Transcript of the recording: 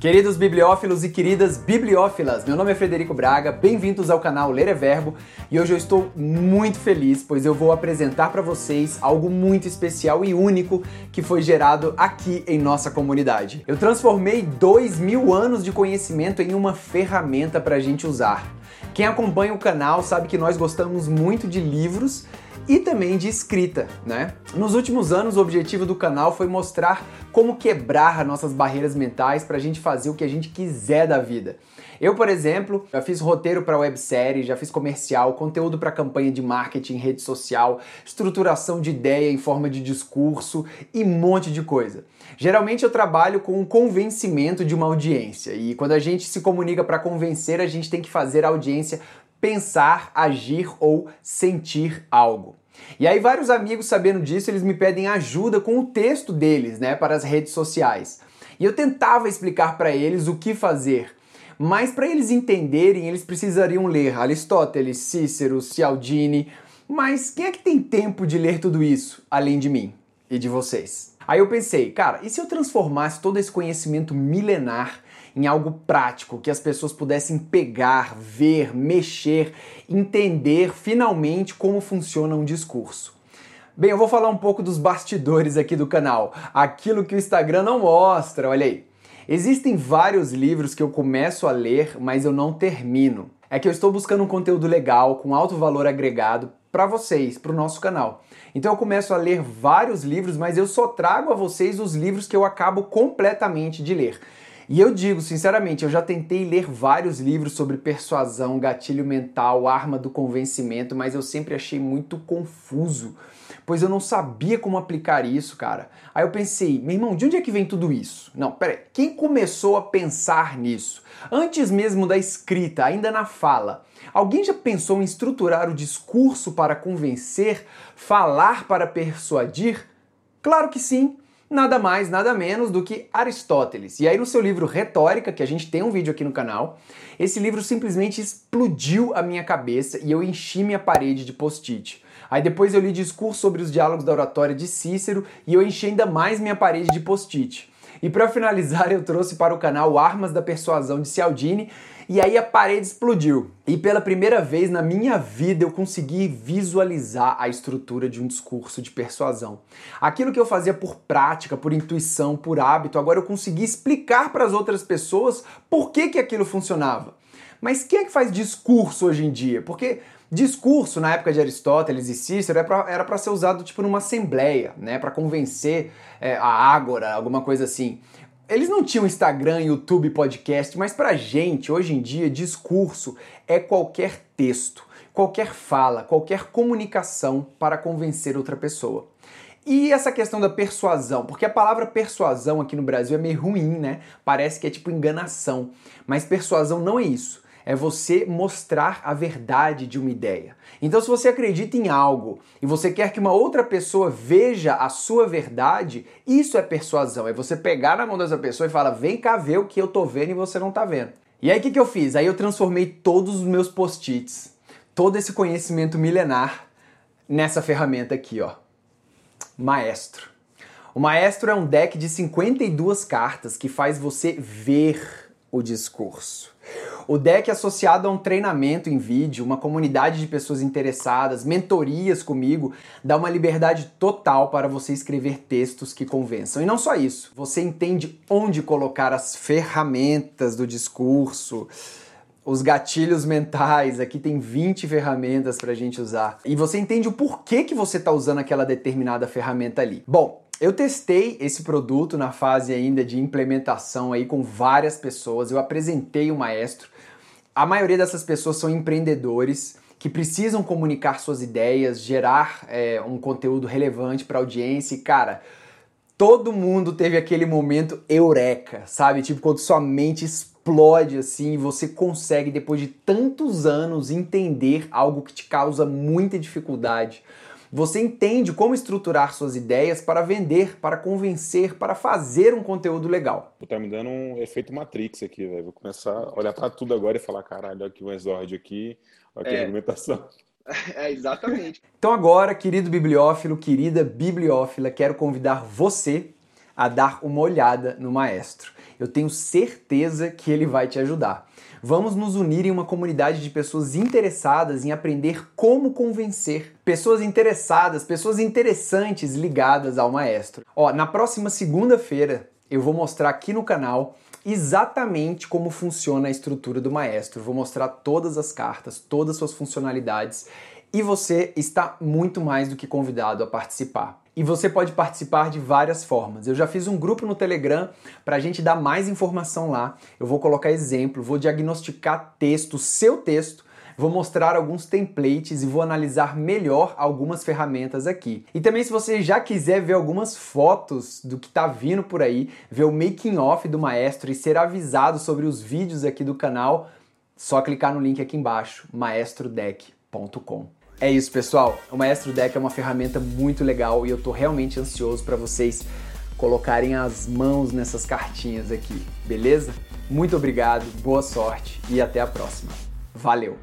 Queridos bibliófilos e queridas bibliófilas, meu nome é Frederico Braga, bem-vindos ao canal Ler é Verbo e hoje eu estou muito feliz, pois eu vou apresentar para vocês algo muito especial e único que foi gerado aqui em nossa comunidade. Eu transformei dois mil anos de conhecimento em uma ferramenta para a gente usar. Quem acompanha o canal sabe que nós gostamos muito de livros e também de escrita, né? Nos últimos anos, o objetivo do canal foi mostrar como quebrar as nossas barreiras mentais para a gente fazer o que a gente quiser da vida. Eu, por exemplo, já fiz roteiro para websérie, já fiz comercial, conteúdo para campanha de marketing, rede social, estruturação de ideia em forma de discurso e um monte de coisa. Geralmente eu trabalho com o convencimento de uma audiência e quando a gente se comunica para convencer, a gente tem que fazer a audiência pensar, agir ou sentir algo. E aí vários amigos sabendo disso, eles me pedem ajuda com o texto deles, né, para as redes sociais. E eu tentava explicar para eles o que fazer, mas para eles entenderem, eles precisariam ler Aristóteles, Cícero, Cialdini, mas quem é que tem tempo de ler tudo isso além de mim e de vocês? Aí eu pensei, cara, e se eu transformasse todo esse conhecimento milenar em algo prático, que as pessoas pudessem pegar, ver, mexer, entender finalmente como funciona um discurso. Bem, eu vou falar um pouco dos bastidores aqui do canal, aquilo que o Instagram não mostra, olha aí. Existem vários livros que eu começo a ler, mas eu não termino. É que eu estou buscando um conteúdo legal, com alto valor agregado para vocês, para o nosso canal. Então eu começo a ler vários livros, mas eu só trago a vocês os livros que eu acabo completamente de ler. E eu digo, sinceramente, eu já tentei ler vários livros sobre persuasão, gatilho mental, arma do convencimento, mas eu sempre achei muito confuso, pois eu não sabia como aplicar isso, cara. Aí eu pensei, meu irmão, de onde é que vem tudo isso? Não, peraí, quem começou a pensar nisso? Antes mesmo da escrita, ainda na fala. Alguém já pensou em estruturar o discurso para convencer, falar para persuadir? Claro que sim nada mais, nada menos do que Aristóteles. E aí no seu livro Retórica, que a gente tem um vídeo aqui no canal, esse livro simplesmente explodiu a minha cabeça e eu enchi minha parede de post-it. Aí depois eu li discurso sobre os diálogos da oratória de Cícero e eu enchi ainda mais minha parede de post-it. E para finalizar, eu trouxe para o canal Armas da Persuasão de Cialdini e aí a parede explodiu. E pela primeira vez na minha vida eu consegui visualizar a estrutura de um discurso de persuasão. Aquilo que eu fazia por prática, por intuição, por hábito, agora eu consegui explicar para as outras pessoas por que, que aquilo funcionava. Mas quem é que faz discurso hoje em dia? Porque discurso na época de Aristóteles e Cícero era para ser usado tipo numa assembleia, né, para convencer é, a ágora, alguma coisa assim. Eles não tinham Instagram, YouTube, podcast, mas pra gente, hoje em dia, discurso é qualquer texto, qualquer fala, qualquer comunicação para convencer outra pessoa. E essa questão da persuasão, porque a palavra persuasão aqui no Brasil é meio ruim, né? Parece que é tipo enganação, mas persuasão não é isso é você mostrar a verdade de uma ideia. Então, se você acredita em algo e você quer que uma outra pessoa veja a sua verdade, isso é persuasão. É você pegar na mão dessa pessoa e falar: vem cá ver o que eu tô vendo e você não tá vendo. E aí, o que, que eu fiz? Aí eu transformei todos os meus post-its, todo esse conhecimento milenar, nessa ferramenta aqui, ó. Maestro. O Maestro é um deck de 52 cartas que faz você ver o discurso. O deck é associado a um treinamento em vídeo, uma comunidade de pessoas interessadas, mentorias comigo, dá uma liberdade total para você escrever textos que convençam. E não só isso, você entende onde colocar as ferramentas do discurso, os gatilhos mentais, aqui tem 20 ferramentas para a gente usar. E você entende o porquê que você está usando aquela determinada ferramenta ali. Bom, eu testei esse produto na fase ainda de implementação aí com várias pessoas. Eu apresentei o maestro. A maioria dessas pessoas são empreendedores que precisam comunicar suas ideias, gerar é, um conteúdo relevante para a audiência. E, cara, todo mundo teve aquele momento eureka, sabe? Tipo, quando sua mente explode assim e você consegue, depois de tantos anos, entender algo que te causa muita dificuldade você entende como estruturar suas ideias para vender, para convencer, para fazer um conteúdo legal. Tá me dando um efeito Matrix aqui, velho. Vou começar a olhar para tudo agora e falar, caralho, aqui um exórdio aqui, aqui é. a argumentação. É, exatamente. então agora, querido bibliófilo, querida bibliófila, quero convidar você a dar uma olhada no maestro. eu tenho certeza que ele vai te ajudar. Vamos nos unir em uma comunidade de pessoas interessadas em aprender como convencer. Pessoas interessadas, pessoas interessantes ligadas ao maestro. Ó, na próxima segunda-feira eu vou mostrar aqui no canal exatamente como funciona a estrutura do maestro. Vou mostrar todas as cartas, todas as suas funcionalidades e você está muito mais do que convidado a participar. E você pode participar de várias formas. Eu já fiz um grupo no Telegram para a gente dar mais informação lá. Eu vou colocar exemplo, vou diagnosticar texto, seu texto, vou mostrar alguns templates e vou analisar melhor algumas ferramentas aqui. E também se você já quiser ver algumas fotos do que está vindo por aí, ver o making off do maestro e ser avisado sobre os vídeos aqui do canal, só clicar no link aqui embaixo, maestrodeck.com. É isso, pessoal. O Maestro Deck é uma ferramenta muito legal e eu tô realmente ansioso para vocês colocarem as mãos nessas cartinhas aqui, beleza? Muito obrigado, boa sorte e até a próxima. Valeu!